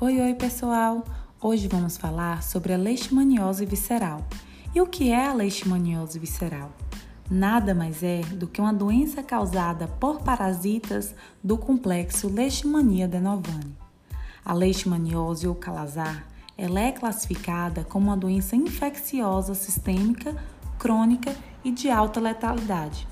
Oi, oi, pessoal! Hoje vamos falar sobre a leishmaniose visceral. E o que é a leishmaniose visceral? Nada mais é do que uma doença causada por parasitas do complexo Leishmania denovani. A leishmaniose ou calazar, ela é classificada como uma doença infecciosa sistêmica, crônica e de alta letalidade.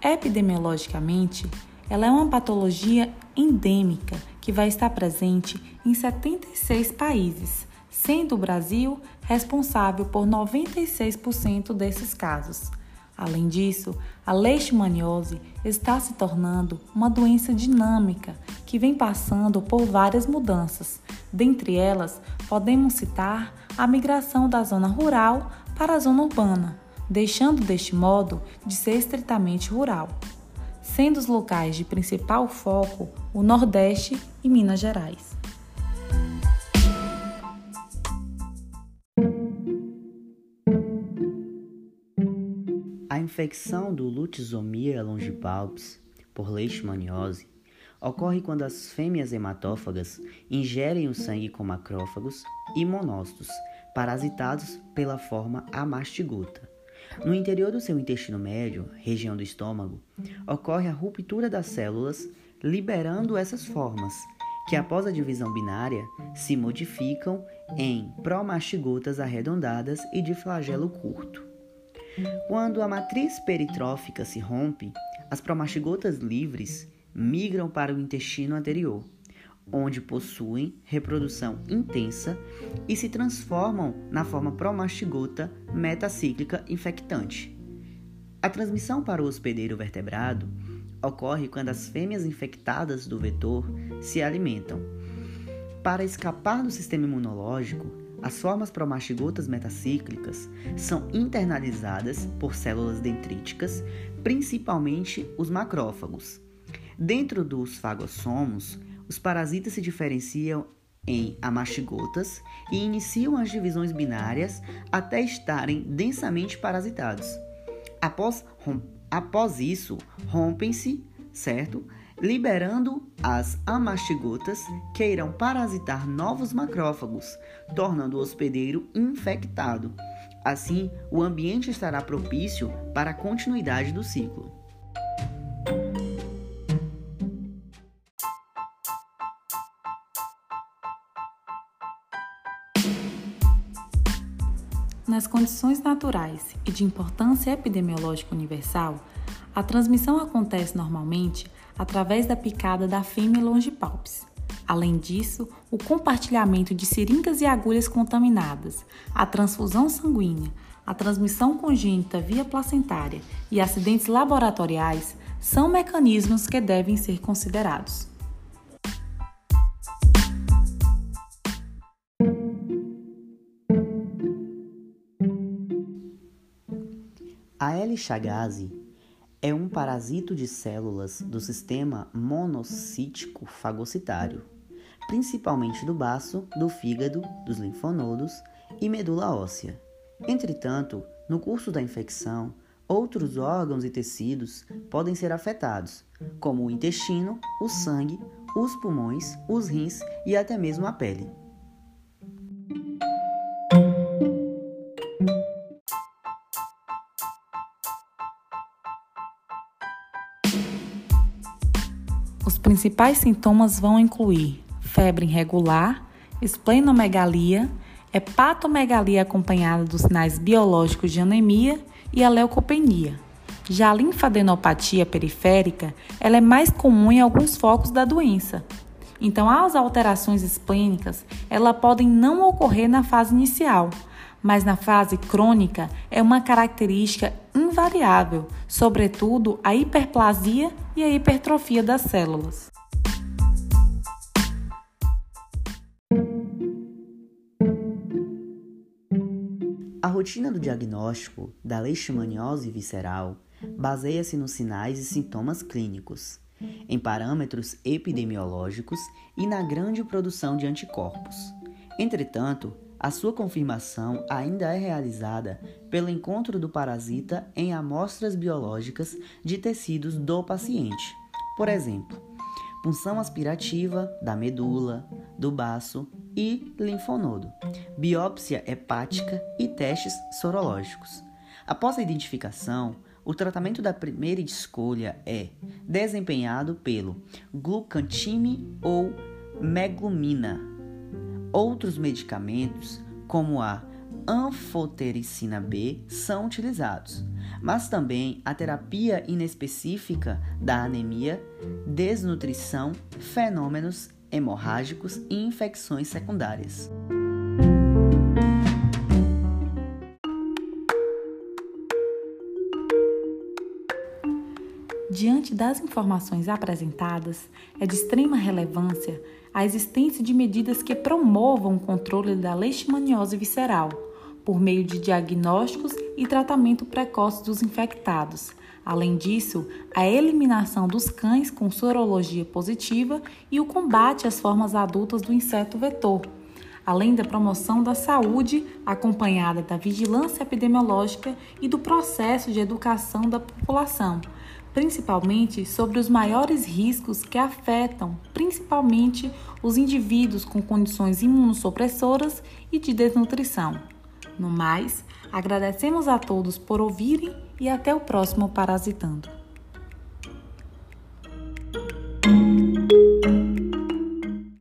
Epidemiologicamente, ela é uma patologia endêmica que vai estar presente em 76 países, sendo o Brasil responsável por 96% desses casos. Além disso, a leishmaniose está se tornando uma doença dinâmica que vem passando por várias mudanças. Dentre elas, podemos citar a migração da zona rural para a zona urbana, deixando deste modo de ser estritamente rural sendo os locais de principal foco o Nordeste e Minas Gerais. A infecção do Lutisomia longipalpis por leishmaniose ocorre quando as fêmeas hematófagas ingerem o sangue com macrófagos e monócitos parasitados pela forma amastigota. No interior do seu intestino médio, região do estômago, ocorre a ruptura das células, liberando essas formas, que após a divisão binária se modificam em promastigotas arredondadas e de flagelo curto. Quando a matriz peritrófica se rompe, as promastigotas livres migram para o intestino anterior, onde possuem reprodução intensa e se transformam na forma promastigota metacíclica infectante. A transmissão para o hospedeiro vertebrado ocorre quando as fêmeas infectadas do vetor se alimentam. Para escapar do sistema imunológico, as formas promastigotas metacíclicas são internalizadas por células dendríticas, principalmente os macrófagos. Dentro dos fagossomos, os parasitas se diferenciam em amastigotas e iniciam as divisões binárias até estarem densamente parasitados. Após, após isso, rompem-se, certo? Liberando as amastigotas que irão parasitar novos macrófagos, tornando o hospedeiro infectado. Assim, o ambiente estará propício para a continuidade do ciclo. Nas condições naturais e de importância epidemiológica universal, a transmissão acontece normalmente através da picada da fêmea longipalpis. Além disso, o compartilhamento de seringas e agulhas contaminadas, a transfusão sanguínea, a transmissão congênita via placentária e acidentes laboratoriais são mecanismos que devem ser considerados. A L. chagas é um parasito de células do sistema monocítico fagocitário, principalmente do baço, do fígado, dos linfonodos e medula óssea. Entretanto, no curso da infecção, outros órgãos e tecidos podem ser afetados, como o intestino, o sangue, os pulmões, os rins e até mesmo a pele. Principais sintomas vão incluir febre irregular, esplenomegalia, hepatomegalia acompanhada dos sinais biológicos de anemia e a leucopenia. Já a linfadenopatia periférica, ela é mais comum em alguns focos da doença. Então, as alterações esplênicas, ela podem não ocorrer na fase inicial, mas na fase crônica é uma característica invariável, sobretudo a hiperplasia e a hipertrofia das células. A rotina do diagnóstico da leishmaniose visceral baseia-se nos sinais e sintomas clínicos, em parâmetros epidemiológicos e na grande produção de anticorpos. Entretanto, a sua confirmação ainda é realizada pelo encontro do parasita em amostras biológicas de tecidos do paciente. Por exemplo, punção aspirativa da medula, do baço e linfonodo, biópsia hepática e testes sorológicos. Após a identificação, o tratamento da primeira escolha é desempenhado pelo glucantime ou meglumina. Outros medicamentos, como a anfotericina B, são utilizados, mas também a terapia inespecífica da anemia, desnutrição, fenômenos hemorrágicos e infecções secundárias. Diante das informações apresentadas, é de extrema relevância a existência de medidas que promovam o controle da leishmaniose visceral, por meio de diagnósticos e tratamento precoce dos infectados. Além disso, a eliminação dos cães com sorologia positiva e o combate às formas adultas do inseto vetor, além da promoção da saúde, acompanhada da vigilância epidemiológica e do processo de educação da população principalmente sobre os maiores riscos que afetam principalmente os indivíduos com condições imunossupressoras e de desnutrição. No mais, agradecemos a todos por ouvirem e até o próximo Parasitando.